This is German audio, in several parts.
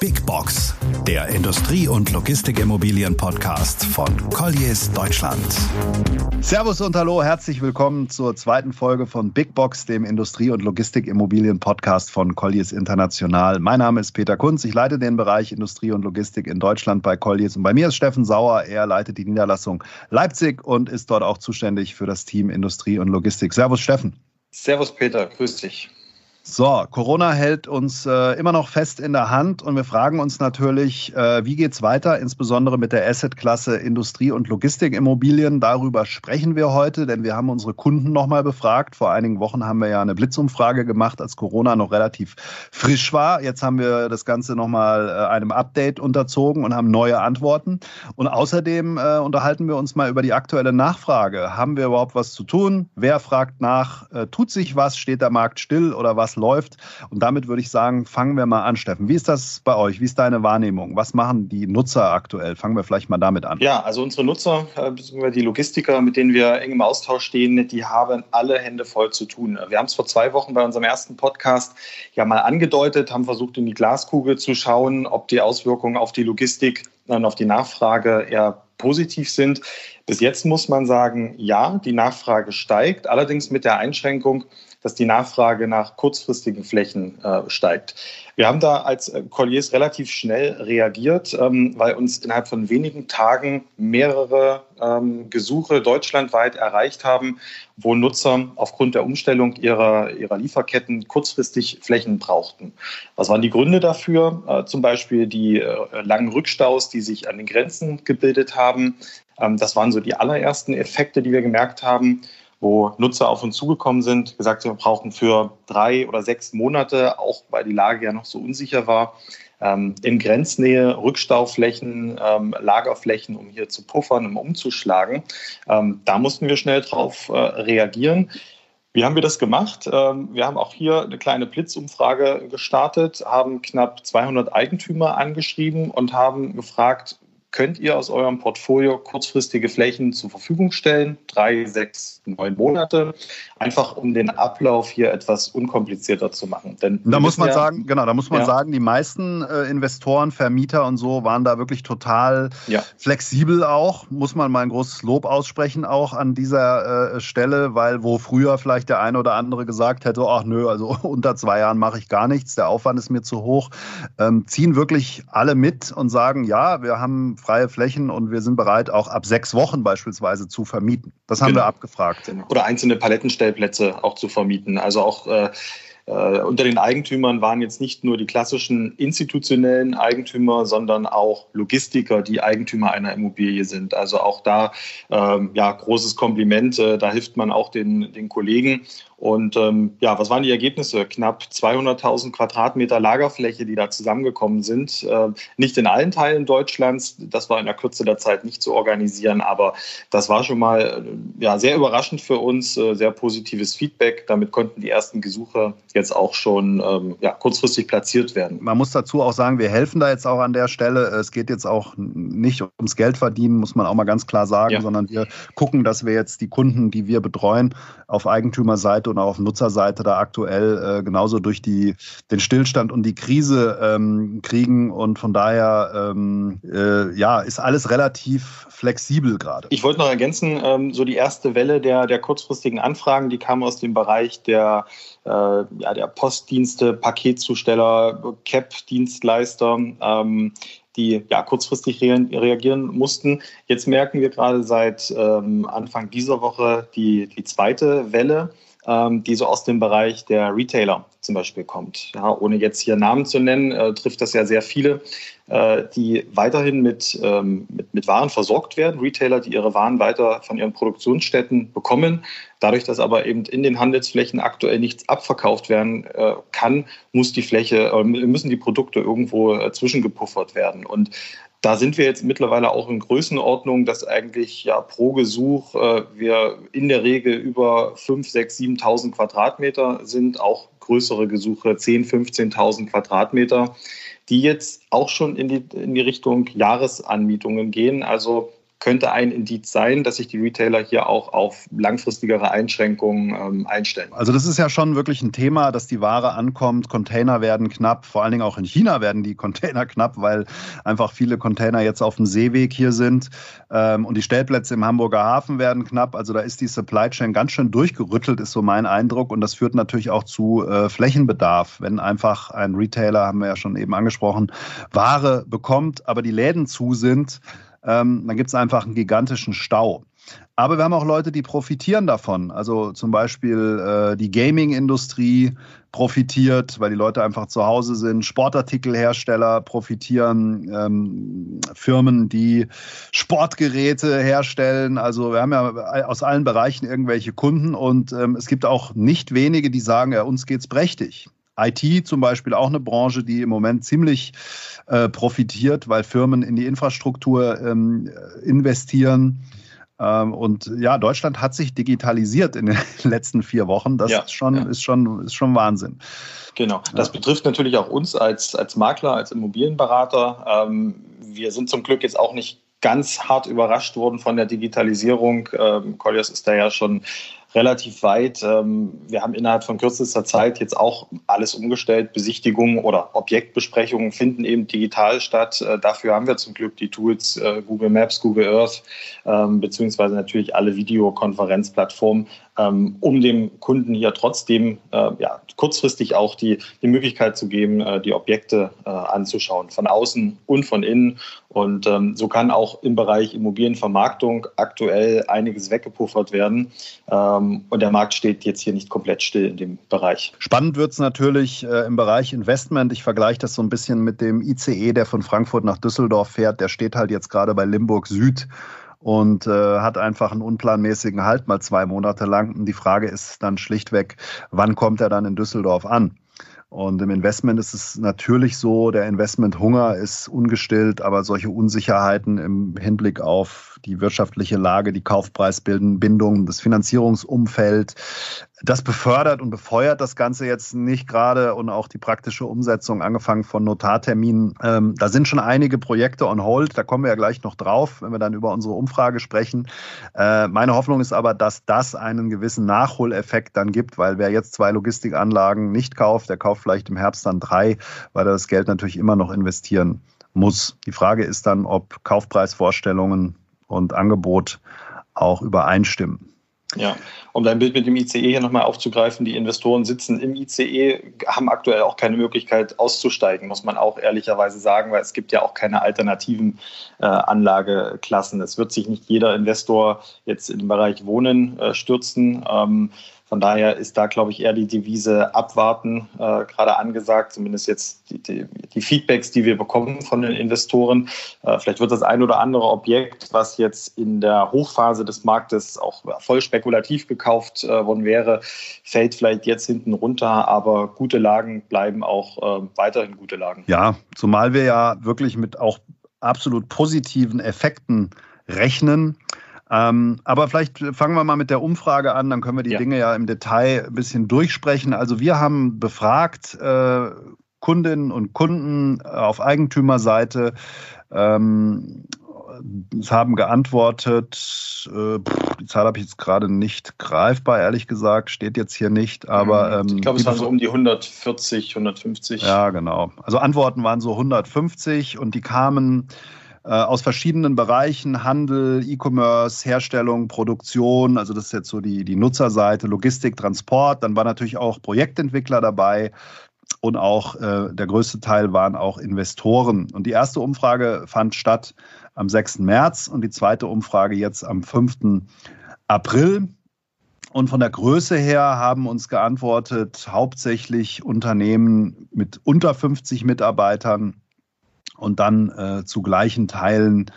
Big Box, der Industrie- und Logistikimmobilien-Podcast von Colliers Deutschland. Servus und hallo, herzlich willkommen zur zweiten Folge von Big Box, dem Industrie- und Logistikimmobilien-Podcast von Colliers International. Mein Name ist Peter Kunz, ich leite den Bereich Industrie und Logistik in Deutschland bei Colliers und bei mir ist Steffen Sauer. Er leitet die Niederlassung Leipzig und ist dort auch zuständig für das Team Industrie und Logistik. Servus Steffen. Servus Peter, grüß dich. So, Corona hält uns äh, immer noch fest in der Hand und wir fragen uns natürlich, äh, wie es weiter, insbesondere mit der Assetklasse Industrie- und Logistikimmobilien. Darüber sprechen wir heute, denn wir haben unsere Kunden nochmal befragt. Vor einigen Wochen haben wir ja eine Blitzumfrage gemacht, als Corona noch relativ frisch war. Jetzt haben wir das Ganze nochmal äh, einem Update unterzogen und haben neue Antworten. Und außerdem äh, unterhalten wir uns mal über die aktuelle Nachfrage. Haben wir überhaupt was zu tun? Wer fragt nach? Äh, tut sich was? Steht der Markt still oder was läuft. Und damit würde ich sagen, fangen wir mal an, Steffen. Wie ist das bei euch? Wie ist deine Wahrnehmung? Was machen die Nutzer aktuell? Fangen wir vielleicht mal damit an. Ja, also unsere Nutzer, äh, beziehungsweise die Logistiker, mit denen wir eng im Austausch stehen, die haben alle Hände voll zu tun. Wir haben es vor zwei Wochen bei unserem ersten Podcast ja mal angedeutet, haben versucht, in die Glaskugel zu schauen, ob die Auswirkungen auf die Logistik und auf die Nachfrage eher positiv sind. Bis jetzt muss man sagen, ja, die Nachfrage steigt, allerdings mit der Einschränkung, dass die Nachfrage nach kurzfristigen Flächen äh, steigt. Wir haben da als äh, Colliers relativ schnell reagiert, ähm, weil uns innerhalb von wenigen Tagen mehrere ähm, Gesuche deutschlandweit erreicht haben, wo Nutzer aufgrund der Umstellung ihrer, ihrer Lieferketten kurzfristig Flächen brauchten. Was waren die Gründe dafür? Äh, zum Beispiel die äh, langen Rückstaus, die sich an den Grenzen gebildet haben. Ähm, das waren so die allerersten Effekte, die wir gemerkt haben wo Nutzer auf uns zugekommen sind, gesagt, wir brauchen für drei oder sechs Monate, auch weil die Lage ja noch so unsicher war, ähm, in Grenznähe Rückstauflächen, ähm, Lagerflächen, um hier zu puffern, um umzuschlagen. Da mussten wir schnell drauf äh, reagieren. Wie haben wir das gemacht? Wir haben auch hier eine kleine Blitzumfrage gestartet, haben knapp 200 Eigentümer angeschrieben und haben gefragt, könnt ihr aus eurem Portfolio kurzfristige Flächen zur Verfügung stellen, drei, sechs, neun Monate, einfach um den Ablauf hier etwas unkomplizierter zu machen. Denn da muss man ja, sagen, genau, da muss man ja. sagen, die meisten äh, Investoren, Vermieter und so waren da wirklich total ja. flexibel auch, muss man mal ein großes Lob aussprechen auch an dieser äh, Stelle, weil wo früher vielleicht der eine oder andere gesagt hätte, ach nö, also unter zwei Jahren mache ich gar nichts, der Aufwand ist mir zu hoch, ähm, ziehen wirklich alle mit und sagen, ja, wir haben freie Flächen und wir sind bereit, auch ab sechs Wochen beispielsweise zu vermieten. Das haben genau. wir abgefragt. Oder einzelne Palettenstellplätze auch zu vermieten. Also auch äh, äh, unter den Eigentümern waren jetzt nicht nur die klassischen institutionellen Eigentümer, sondern auch Logistiker, die Eigentümer einer Immobilie sind. Also auch da ähm, ja großes Kompliment. Äh, da hilft man auch den, den Kollegen. Und ähm, ja, was waren die Ergebnisse? Knapp 200.000 Quadratmeter Lagerfläche, die da zusammengekommen sind. Äh, nicht in allen Teilen Deutschlands. Das war in der Kürze der Zeit nicht zu organisieren, aber das war schon mal äh, ja, sehr überraschend für uns, äh, sehr positives Feedback. Damit konnten die ersten Gesuche jetzt auch schon ähm, ja, kurzfristig platziert werden. Man muss dazu auch sagen, wir helfen da jetzt auch an der Stelle. Es geht jetzt auch nicht ums Geld verdienen, muss man auch mal ganz klar sagen, ja. sondern wir gucken, dass wir jetzt die Kunden, die wir betreuen, auf Eigentümerseite und auch auf Nutzerseite da aktuell äh, genauso durch die, den Stillstand und die Krise ähm, kriegen. Und von daher ähm, äh, ja, ist alles relativ flexibel gerade. Ich wollte noch ergänzen, ähm, so die erste Welle der, der kurzfristigen Anfragen, die kam aus dem Bereich der, äh, ja, der Postdienste, Paketzusteller, CAP-Dienstleister. Ähm, die ja, kurzfristig reagieren mussten. Jetzt merken wir gerade seit ähm, Anfang dieser Woche die, die zweite Welle ähm, die so aus dem Bereich der Retailer zum Beispiel kommt. Ja, ohne jetzt hier Namen zu nennen, äh, trifft das ja sehr viele, äh, die weiterhin mit, ähm, mit, mit Waren versorgt werden, Retailer, die ihre Waren weiter von ihren Produktionsstätten bekommen. Dadurch, dass aber eben in den Handelsflächen aktuell nichts abverkauft werden äh, kann, muss die Fläche, äh, müssen die Produkte irgendwo äh, zwischengepuffert werden. Und da sind wir jetzt mittlerweile auch in Größenordnung, dass eigentlich ja pro Gesuch äh, wir in der Regel über 5, 6, 7.000 Quadratmeter sind, auch größere Gesuche 10, 15.000 Quadratmeter, die jetzt auch schon in die, in die Richtung Jahresanmietungen gehen. Also könnte ein Indiz sein, dass sich die Retailer hier auch auf langfristigere Einschränkungen ähm, einstellen. Also das ist ja schon wirklich ein Thema, dass die Ware ankommt. Container werden knapp, vor allen Dingen auch in China werden die Container knapp, weil einfach viele Container jetzt auf dem Seeweg hier sind. Ähm, und die Stellplätze im Hamburger Hafen werden knapp. Also da ist die Supply Chain ganz schön durchgerüttelt, ist so mein Eindruck. Und das führt natürlich auch zu äh, Flächenbedarf, wenn einfach ein Retailer, haben wir ja schon eben angesprochen, Ware bekommt, aber die Läden zu sind ähm, dann gibt es einfach einen gigantischen Stau. Aber wir haben auch Leute, die profitieren davon. Also zum Beispiel äh, die Gaming-Industrie profitiert, weil die Leute einfach zu Hause sind. Sportartikelhersteller profitieren, ähm, Firmen, die Sportgeräte herstellen. Also wir haben ja aus allen Bereichen irgendwelche Kunden und ähm, es gibt auch nicht wenige, die sagen, ja, uns geht's prächtig. IT zum Beispiel auch eine Branche, die im Moment ziemlich äh, profitiert, weil Firmen in die Infrastruktur ähm, investieren. Ähm, und ja, Deutschland hat sich digitalisiert in den letzten vier Wochen. Das ja, ist, schon, ja. ist, schon, ist schon Wahnsinn. Genau, das ja. betrifft natürlich auch uns als, als Makler, als Immobilienberater. Ähm, wir sind zum Glück jetzt auch nicht ganz hart überrascht worden von der Digitalisierung. Ähm, Colliers ist da ja schon relativ weit. Ähm, wir haben innerhalb von kürzester Zeit jetzt auch alles umgestellt. Besichtigungen oder Objektbesprechungen finden eben digital statt. Äh, dafür haben wir zum Glück die Tools äh, Google Maps, Google Earth, ähm, beziehungsweise natürlich alle Videokonferenzplattformen, ähm, um dem Kunden hier trotzdem äh, ja, kurzfristig auch die, die Möglichkeit zu geben, die Objekte anzuschauen, von außen und von innen. Und so kann auch im Bereich Immobilienvermarktung aktuell einiges weggepuffert werden. Ähm, und der Markt steht jetzt hier nicht komplett still in dem Bereich. Spannend wird es natürlich äh, im Bereich Investment. Ich vergleiche das so ein bisschen mit dem ICE, der von Frankfurt nach Düsseldorf fährt. Der steht halt jetzt gerade bei Limburg Süd und äh, hat einfach einen unplanmäßigen Halt mal zwei Monate lang. Und die Frage ist dann schlichtweg, wann kommt er dann in Düsseldorf an? Und im Investment ist es natürlich so, der Investmenthunger ist ungestillt, aber solche Unsicherheiten im Hinblick auf die wirtschaftliche Lage, die Kaufpreisbindung, das Finanzierungsumfeld, das befördert und befeuert das Ganze jetzt nicht gerade und auch die praktische Umsetzung, angefangen von Notarterminen. Ähm, da sind schon einige Projekte on hold, da kommen wir ja gleich noch drauf, wenn wir dann über unsere Umfrage sprechen. Äh, meine Hoffnung ist aber, dass das einen gewissen Nachholeffekt dann gibt, weil wer jetzt zwei Logistikanlagen nicht kauft, der kauft vielleicht im Herbst dann drei, weil er das Geld natürlich immer noch investieren muss. Die Frage ist dann, ob Kaufpreisvorstellungen und Angebot auch übereinstimmen. Ja, um dein Bild mit dem ICE hier nochmal aufzugreifen, die Investoren sitzen im ICE, haben aktuell auch keine Möglichkeit auszusteigen, muss man auch ehrlicherweise sagen, weil es gibt ja auch keine alternativen äh, Anlageklassen. Es wird sich nicht jeder Investor jetzt den Bereich Wohnen äh, stürzen. Ähm, von daher ist da, glaube ich, eher die Devise abwarten äh, gerade angesagt, zumindest jetzt die, die, die, Feedbacks, die wir bekommen von den Investoren. Äh, vielleicht wird das ein oder andere Objekt, was jetzt in der Hochphase des Marktes auch voll spekulativ gekauft äh, worden wäre, fällt vielleicht jetzt hinten runter, aber gute Lagen bleiben auch äh, weiterhin gute Lagen. Ja, zumal wir ja wirklich mit auch absolut positiven Effekten rechnen. Ähm, aber vielleicht fangen wir mal mit der Umfrage an, dann können wir die ja. Dinge ja im Detail ein bisschen durchsprechen. Also wir haben befragt äh, Kundinnen und Kunden auf Eigentümerseite. Ähm, es haben geantwortet, äh, die Zahl habe ich jetzt gerade nicht greifbar, ehrlich gesagt, steht jetzt hier nicht, aber. Mhm. Ähm, ich glaube, es waren so um die 140, 150. Ja, genau. Also Antworten waren so 150 und die kamen äh, aus verschiedenen Bereichen, Handel, E-Commerce, Herstellung, Produktion, also das ist jetzt so die, die Nutzerseite, Logistik, Transport, dann war natürlich auch Projektentwickler dabei und auch äh, der größte Teil waren auch Investoren. Und die erste Umfrage fand statt am 6. März und die zweite Umfrage jetzt am 5. April. Und von der Größe her haben uns geantwortet hauptsächlich Unternehmen mit unter 50 Mitarbeitern und dann äh, zu gleichen Teilen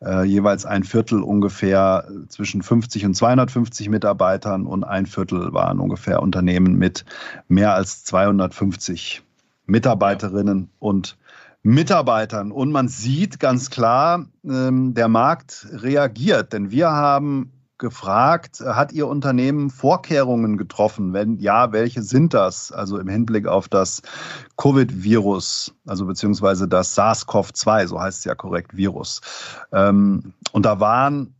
äh, jeweils ein Viertel ungefähr zwischen 50 und 250 Mitarbeitern und ein Viertel waren ungefähr Unternehmen mit mehr als 250 Mitarbeiterinnen und Mitarbeitern. Und man sieht ganz klar, ähm, der Markt reagiert, denn wir haben gefragt, hat Ihr Unternehmen Vorkehrungen getroffen? Wenn ja, welche sind das? Also im Hinblick auf das Covid-Virus, also beziehungsweise das SARS-CoV-2, so heißt es ja korrekt, Virus. Ähm, und da waren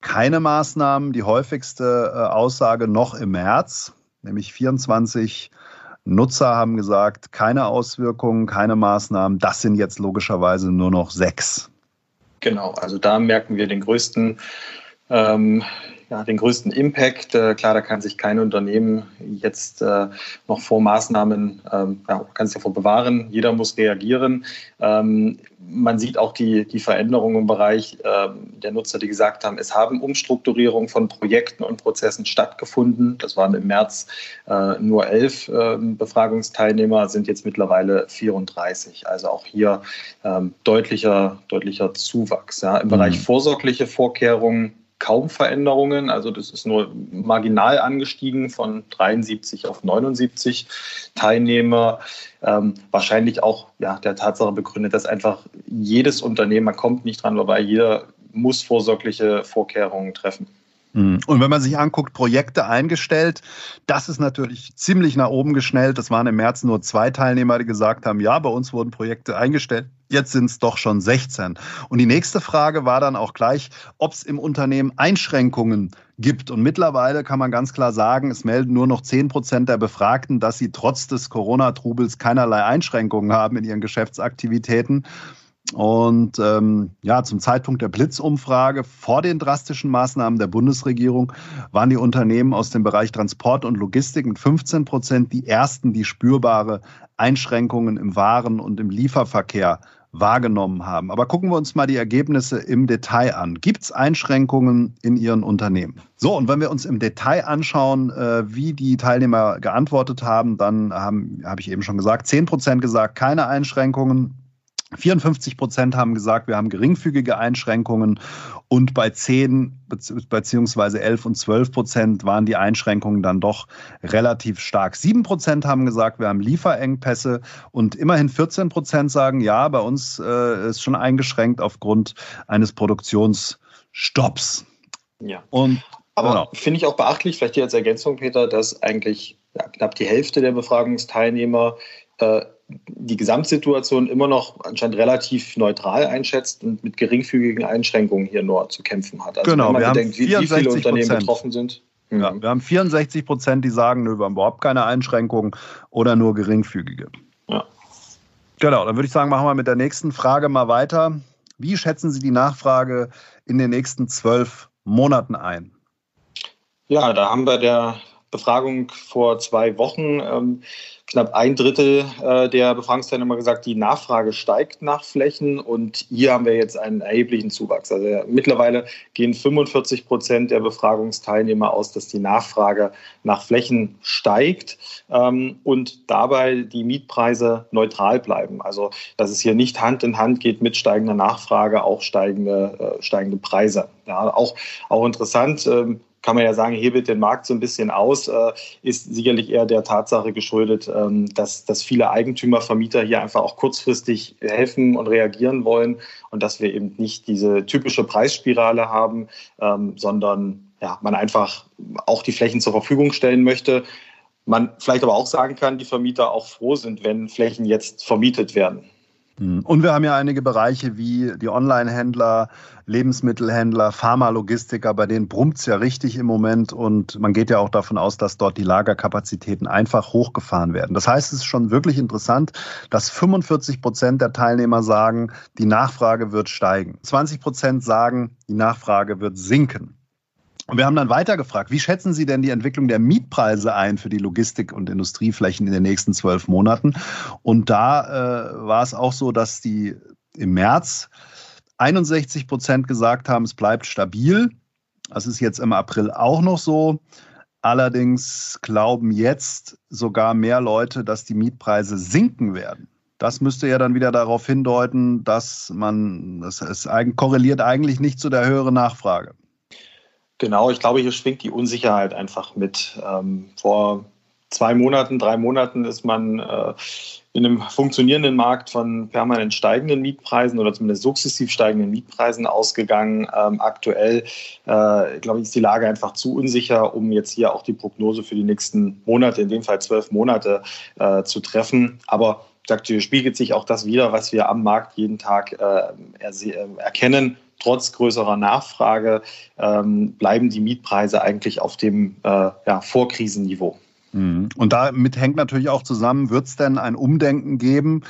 keine Maßnahmen, die häufigste äh, Aussage noch im März, nämlich 24 Nutzer haben gesagt, keine Auswirkungen, keine Maßnahmen. Das sind jetzt logischerweise nur noch sechs. Genau, also da merken wir den größten ähm, ja, den größten Impact. Äh, klar, da kann sich kein Unternehmen jetzt äh, noch vor Maßnahmen, ähm, ja, kann sich davor bewahren. Jeder muss reagieren. Ähm, man sieht auch die, die Veränderungen im Bereich ähm, der Nutzer, die gesagt haben, es haben Umstrukturierungen von Projekten und Prozessen stattgefunden. Das waren im März äh, nur elf äh, Befragungsteilnehmer, sind jetzt mittlerweile 34. Also auch hier ähm, deutlicher, deutlicher Zuwachs. Ja. Im mhm. Bereich vorsorgliche Vorkehrungen kaum Veränderungen. Also das ist nur marginal angestiegen von 73 auf 79 Teilnehmer. Ähm, wahrscheinlich auch ja, der Tatsache begründet, dass einfach jedes Unternehmen, man kommt nicht dran vorbei, jeder muss vorsorgliche Vorkehrungen treffen. Mhm. Und wenn man sich anguckt, Projekte eingestellt, das ist natürlich ziemlich nach oben geschnellt. Das waren im März nur zwei Teilnehmer, die gesagt haben, ja, bei uns wurden Projekte eingestellt. Jetzt sind es doch schon 16. Und die nächste Frage war dann auch gleich, ob es im Unternehmen Einschränkungen gibt. Und mittlerweile kann man ganz klar sagen, es melden nur noch 10 Prozent der Befragten, dass sie trotz des Corona-Trubels keinerlei Einschränkungen haben in ihren Geschäftsaktivitäten. Und ähm, ja, zum Zeitpunkt der Blitzumfrage vor den drastischen Maßnahmen der Bundesregierung waren die Unternehmen aus dem Bereich Transport und Logistik mit 15 Prozent die ersten, die spürbare Einschränkungen im Waren- und im Lieferverkehr wahrgenommen haben. Aber gucken wir uns mal die Ergebnisse im Detail an. Gibt es Einschränkungen in Ihren Unternehmen? So, und wenn wir uns im Detail anschauen, äh, wie die Teilnehmer geantwortet haben, dann habe ich eben schon gesagt, 10 Prozent gesagt, keine Einschränkungen. 54 Prozent haben gesagt, wir haben geringfügige Einschränkungen und bei 10 beziehungsweise 11 und 12 Prozent waren die Einschränkungen dann doch relativ stark. 7 Prozent haben gesagt, wir haben Lieferengpässe und immerhin 14 Prozent sagen, ja, bei uns äh, ist schon eingeschränkt aufgrund eines Produktionsstopps. Ja. Und aber genau. finde ich auch beachtlich, vielleicht hier als Ergänzung, Peter, dass eigentlich ja, knapp die Hälfte der Befragungsteilnehmer äh, die Gesamtsituation immer noch anscheinend relativ neutral einschätzt und mit geringfügigen Einschränkungen hier nur zu kämpfen hat. Also genau, wenn man bedenkt, wie, wie, viele Unternehmen betroffen sind. Mhm. Ja, wir haben 64 Prozent, die sagen, nö, wir haben überhaupt keine Einschränkungen oder nur geringfügige. Ja. Genau, dann würde ich sagen, machen wir mit der nächsten Frage mal weiter. Wie schätzen Sie die Nachfrage in den nächsten zwölf Monaten ein? Ja, da haben wir der Befragung vor zwei Wochen ähm, knapp ein Drittel äh, der Befragungsteilnehmer gesagt, die Nachfrage steigt nach Flächen und hier haben wir jetzt einen erheblichen Zuwachs. Also ja, mittlerweile gehen 45 Prozent der Befragungsteilnehmer aus, dass die Nachfrage nach Flächen steigt ähm, und dabei die Mietpreise neutral bleiben. Also dass es hier nicht Hand in Hand geht mit steigender Nachfrage, auch steigende, äh, steigende Preise. Ja, auch, auch interessant. Ähm, kann man ja sagen, hebelt den Markt so ein bisschen aus, äh, ist sicherlich eher der Tatsache geschuldet, ähm, dass, dass viele Eigentümer, Vermieter hier einfach auch kurzfristig helfen und reagieren wollen und dass wir eben nicht diese typische Preisspirale haben, ähm, sondern ja, man einfach auch die Flächen zur Verfügung stellen möchte. Man vielleicht aber auch sagen kann, die Vermieter auch froh sind, wenn Flächen jetzt vermietet werden. Hm. Und wir haben ja einige Bereiche wie die Online-Händler, Lebensmittelhändler, Pharmalogistiker, bei denen brummt es ja richtig im Moment und man geht ja auch davon aus, dass dort die Lagerkapazitäten einfach hochgefahren werden. Das heißt, es ist schon wirklich interessant, dass 45 Prozent der Teilnehmer sagen, die Nachfrage wird steigen. 20 Prozent sagen, die Nachfrage wird sinken. Und wir haben dann weiter gefragt, wie schätzen Sie denn die Entwicklung der Mietpreise ein für die Logistik- und Industrieflächen in den nächsten zwölf Monaten? Und da äh, war es auch so, dass die im März 61 Prozent gesagt haben, es bleibt stabil. Das ist jetzt im April auch noch so. Allerdings glauben jetzt sogar mehr Leute, dass die Mietpreise sinken werden. Das müsste ja dann wieder darauf hindeuten, dass man, das ist, korreliert eigentlich nicht zu der höheren Nachfrage. Genau, ich glaube, hier schwingt die Unsicherheit einfach mit. Ähm, vor zwei Monaten, drei Monaten ist man äh, in einem funktionierenden Markt von permanent steigenden Mietpreisen oder zumindest sukzessiv steigenden Mietpreisen ausgegangen. Ähm, aktuell, äh, glaube ich, ist die Lage einfach zu unsicher, um jetzt hier auch die Prognose für die nächsten Monate, in dem Fall zwölf Monate, äh, zu treffen. Aber sagt, spiegelt sich auch das wieder, was wir am Markt jeden Tag äh, äh, erkennen. Trotz größerer Nachfrage ähm, bleiben die Mietpreise eigentlich auf dem äh, ja, Vorkrisenniveau. Mhm. Und damit hängt natürlich auch zusammen, wird es denn ein Umdenken geben,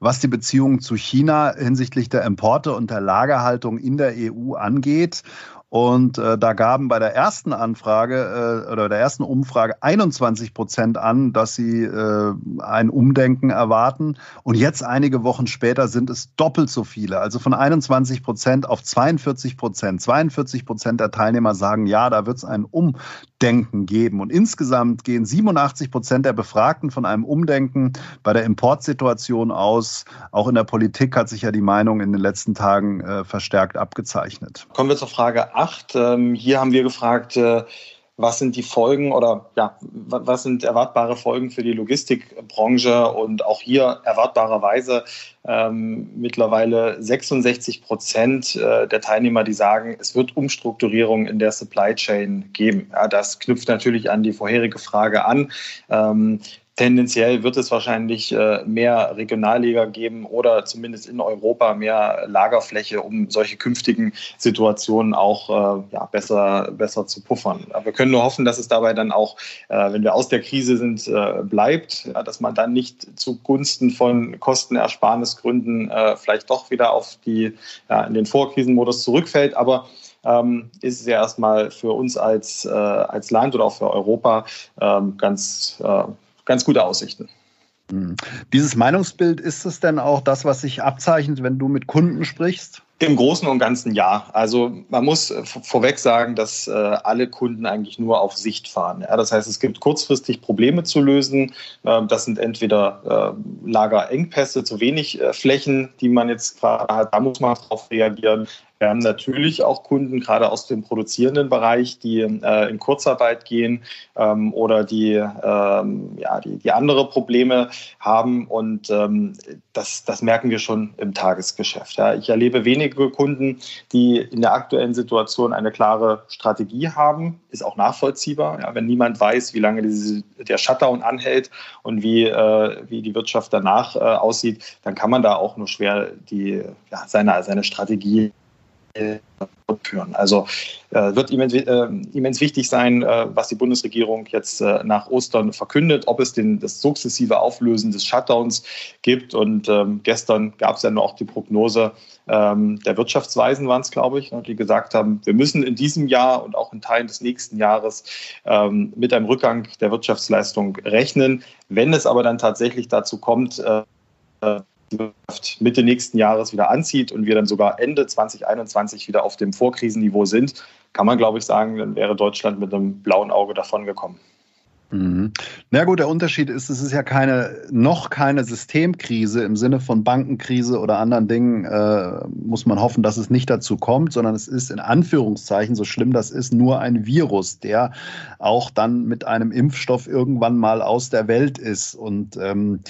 was die Beziehungen zu China hinsichtlich der Importe und der Lagerhaltung in der EU angeht? Und äh, da gaben bei der ersten Anfrage äh, oder der ersten Umfrage 21 Prozent an, dass sie äh, ein Umdenken erwarten. Und jetzt einige Wochen später sind es doppelt so viele. Also von 21 Prozent auf 42 Prozent. 42 Prozent der Teilnehmer sagen, ja, da wird es ein Umdenken geben. Und insgesamt gehen 87 Prozent der Befragten von einem Umdenken bei der Importsituation aus. Auch in der Politik hat sich ja die Meinung in den letzten Tagen äh, verstärkt abgezeichnet. Kommen wir zur Frage 8. Ähm, hier haben wir gefragt, äh, was sind die Folgen oder ja, was sind erwartbare Folgen für die Logistikbranche und auch hier erwartbarerweise ähm, mittlerweile 66 Prozent äh, der Teilnehmer, die sagen, es wird Umstrukturierung in der Supply Chain geben. Ja, das knüpft natürlich an die vorherige Frage an. Ähm, Tendenziell wird es wahrscheinlich äh, mehr Regionalliga geben oder zumindest in Europa mehr Lagerfläche, um solche künftigen Situationen auch äh, ja, besser, besser zu puffern. Wir können nur hoffen, dass es dabei dann auch, äh, wenn wir aus der Krise sind, bleibt, dass man dann nicht zugunsten von Kostenersparnisgründen vielleicht doch wieder auf die, ja, in den Vorkrisenmodus zurückfällt. Aber ähm, ist es ja erstmal für uns als, äh, als Land oder auch für Europa ähm, ganz äh, ganz gute Aussichten. Hm. Dieses Meinungsbild, ist es denn auch das, was sich abzeichnet, wenn du mit Kunden sprichst? Im Großen und Ganzen ja. Also man muss vorweg sagen, dass äh, alle Kunden eigentlich nur auf Sicht fahren. Das heißt, es gibt kurzfristig Probleme zu lösen. Ähm, das sind entweder äh, Lagerengpässe, zu wenig äh, Flächen, die man jetzt gerade hat. Da muss man darauf reagieren. Wir haben natürlich auch Kunden, gerade aus dem produzierenden Bereich, die äh, in Kurzarbeit gehen ähm, oder die, ähm, ja, die, die, andere Probleme haben. Und ähm, das, das merken wir schon im Tagesgeschäft. Ja. Ich erlebe wenige Kunden, die in der aktuellen Situation eine klare Strategie haben. Ist auch nachvollziehbar. Ja. Wenn niemand weiß, wie lange diese, der Shutdown anhält und wie, äh, wie die Wirtschaft danach äh, aussieht, dann kann man da auch nur schwer die, ja, seine, seine Strategie führen. Also äh, wird immens, äh, immens, wichtig sein, äh, was die Bundesregierung jetzt äh, nach Ostern verkündet, ob es den, das sukzessive Auflösen des Shutdowns gibt. Und ähm, gestern gab es ja nur auch die Prognose ähm, der Wirtschaftsweisen, waren es, glaube ich, ne, die gesagt haben, wir müssen in diesem Jahr und auch in Teilen des nächsten Jahres ähm, mit einem Rückgang der Wirtschaftsleistung rechnen. Wenn es aber dann tatsächlich dazu kommt, äh, Mitte nächsten Jahres wieder anzieht und wir dann sogar Ende 2021 wieder auf dem Vorkrisenniveau sind, kann man, glaube ich, sagen, dann wäre Deutschland mit einem blauen Auge davongekommen. Mhm. Na gut, der Unterschied ist, es ist ja keine, noch keine Systemkrise im Sinne von Bankenkrise oder anderen Dingen, äh, muss man hoffen, dass es nicht dazu kommt, sondern es ist in Anführungszeichen, so schlimm das ist, nur ein Virus, der auch dann mit einem Impfstoff irgendwann mal aus der Welt ist. Und ähm,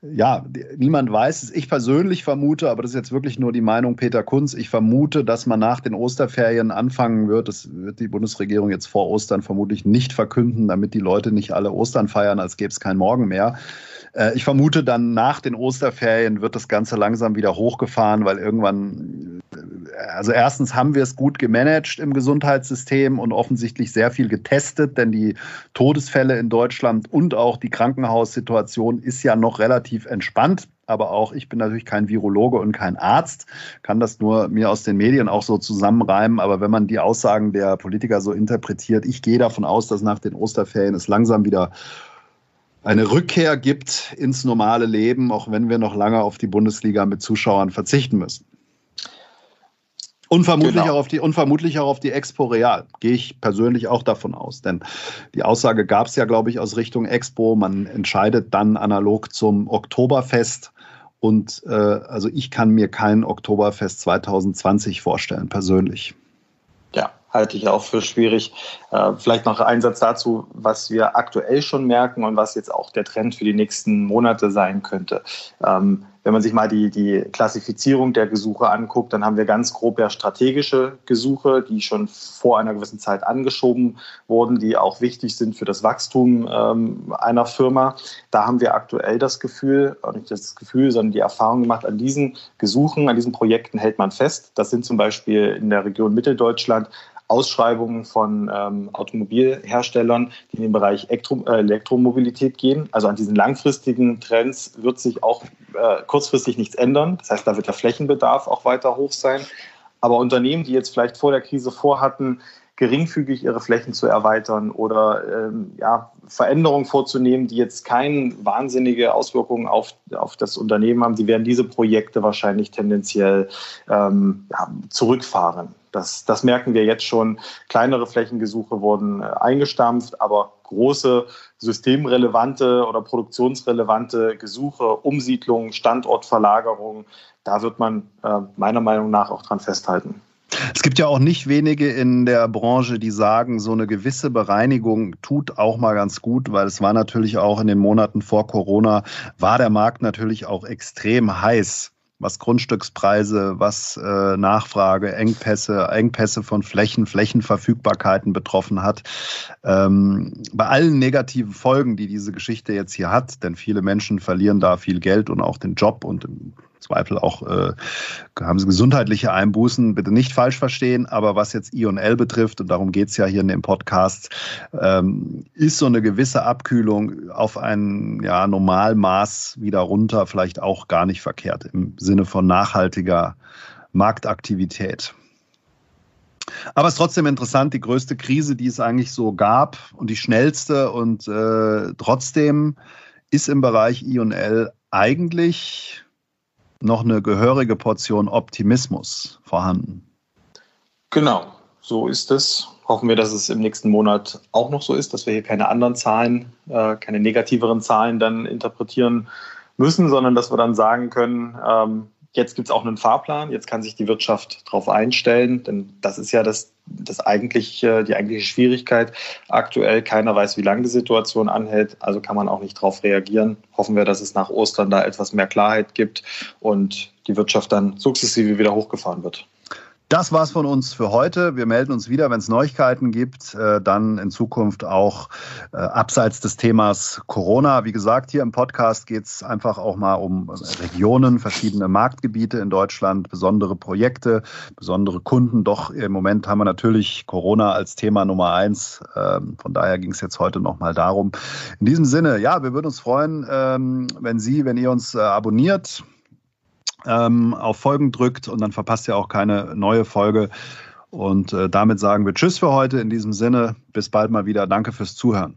ja, niemand weiß es. Ich persönlich vermute, aber das ist jetzt wirklich nur die Meinung Peter Kunz, ich vermute, dass man nach den Osterferien anfangen wird, das wird die Bundesregierung jetzt vor Ostern vermutlich nicht verkünden, damit die Leute nicht nicht alle Ostern feiern, als gäbe es keinen Morgen mehr. Äh, ich vermute, dann nach den Osterferien wird das Ganze langsam wieder hochgefahren, weil irgendwann, äh, also erstens haben wir es gut gemanagt im Gesundheitssystem und offensichtlich sehr viel getestet, denn die Todesfälle in Deutschland und auch die Krankenhaussituation ist ja noch relativ entspannt aber auch ich bin natürlich kein Virologe und kein Arzt, kann das nur mir aus den Medien auch so zusammenreimen. Aber wenn man die Aussagen der Politiker so interpretiert, ich gehe davon aus, dass nach den Osterferien es langsam wieder eine Rückkehr gibt ins normale Leben, auch wenn wir noch lange auf die Bundesliga mit Zuschauern verzichten müssen. Und vermutlich, genau. auch auf die, und vermutlich auch auf die Expo Real. Gehe ich persönlich auch davon aus. Denn die Aussage gab es ja, glaube ich, aus Richtung Expo. Man entscheidet dann analog zum Oktoberfest. Und äh, also ich kann mir kein Oktoberfest 2020 vorstellen, persönlich. Ja, halte ich auch für schwierig. Äh, vielleicht noch ein Satz dazu, was wir aktuell schon merken und was jetzt auch der Trend für die nächsten Monate sein könnte. Ähm, wenn man sich mal die, die Klassifizierung der Gesuche anguckt, dann haben wir ganz grob ja strategische Gesuche, die schon vor einer gewissen Zeit angeschoben wurden, die auch wichtig sind für das Wachstum ähm, einer Firma. Da haben wir aktuell das Gefühl, nicht das Gefühl, sondern die Erfahrung gemacht, an diesen Gesuchen, an diesen Projekten hält man fest. Das sind zum Beispiel in der Region Mitteldeutschland Ausschreibungen von ähm, Automobilherstellern, die in den Bereich Elektro äh, Elektromobilität gehen. Also an diesen langfristigen Trends wird sich auch äh, kurzfristig nichts ändern. Das heißt, da wird der Flächenbedarf auch weiter hoch sein. Aber Unternehmen, die jetzt vielleicht vor der Krise vorhatten, geringfügig ihre Flächen zu erweitern oder ähm, ja, Veränderungen vorzunehmen, die jetzt keine wahnsinnige Auswirkungen auf, auf das Unternehmen haben, die werden diese Projekte wahrscheinlich tendenziell ähm, ja, zurückfahren. Das, das merken wir jetzt schon. Kleinere Flächengesuche wurden äh, eingestampft, aber große systemrelevante oder produktionsrelevante Gesuche, Umsiedlungen, Standortverlagerungen, da wird man äh, meiner Meinung nach auch dran festhalten. Es gibt ja auch nicht wenige in der Branche, die sagen, so eine gewisse Bereinigung tut auch mal ganz gut, weil es war natürlich auch in den Monaten vor Corona, war der Markt natürlich auch extrem heiß was Grundstückspreise, was äh, Nachfrage, Engpässe, Engpässe von Flächen, Flächenverfügbarkeiten betroffen hat. Ähm, bei allen negativen Folgen, die diese Geschichte jetzt hier hat, denn viele Menschen verlieren da viel Geld und auch den Job und Zweifel auch äh, haben sie gesundheitliche Einbußen. Bitte nicht falsch verstehen, aber was jetzt I&L betrifft, und darum geht es ja hier in dem Podcast, ähm, ist so eine gewisse Abkühlung auf ein ja, Normalmaß wieder runter vielleicht auch gar nicht verkehrt im Sinne von nachhaltiger Marktaktivität. Aber es ist trotzdem interessant, die größte Krise, die es eigentlich so gab und die schnellste und äh, trotzdem ist im Bereich I&L eigentlich noch eine gehörige Portion Optimismus vorhanden. Genau, so ist es. Hoffen wir, dass es im nächsten Monat auch noch so ist, dass wir hier keine anderen Zahlen, äh, keine negativeren Zahlen dann interpretieren müssen, sondern dass wir dann sagen können, ähm, jetzt gibt es auch einen Fahrplan, jetzt kann sich die Wirtschaft darauf einstellen, denn das ist ja das, das eigentlich, die eigentliche Schwierigkeit. Aktuell keiner weiß, wie lange die Situation anhält, also kann man auch nicht darauf reagieren. Hoffen wir, dass es nach Ostern da etwas mehr Klarheit gibt und die Wirtschaft dann sukzessive wieder hochgefahren wird. Das war's von uns für heute. Wir melden uns wieder, wenn es Neuigkeiten gibt. Äh, dann in Zukunft auch äh, abseits des Themas Corona. Wie gesagt, hier im Podcast geht es einfach auch mal um Regionen, verschiedene Marktgebiete in Deutschland, besondere Projekte, besondere Kunden. Doch im Moment haben wir natürlich Corona als Thema Nummer eins. Ähm, von daher ging es jetzt heute nochmal darum. In diesem Sinne, ja, wir würden uns freuen, ähm, wenn Sie, wenn ihr uns äh, abonniert ähm, auf Folgen drückt und dann verpasst ihr auch keine neue Folge. Und äh, damit sagen wir Tschüss für heute. In diesem Sinne, bis bald mal wieder. Danke fürs Zuhören.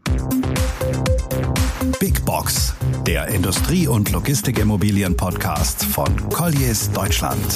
Big Box, der Industrie- und Logistikimmobilien-Podcast von Colliers Deutschland.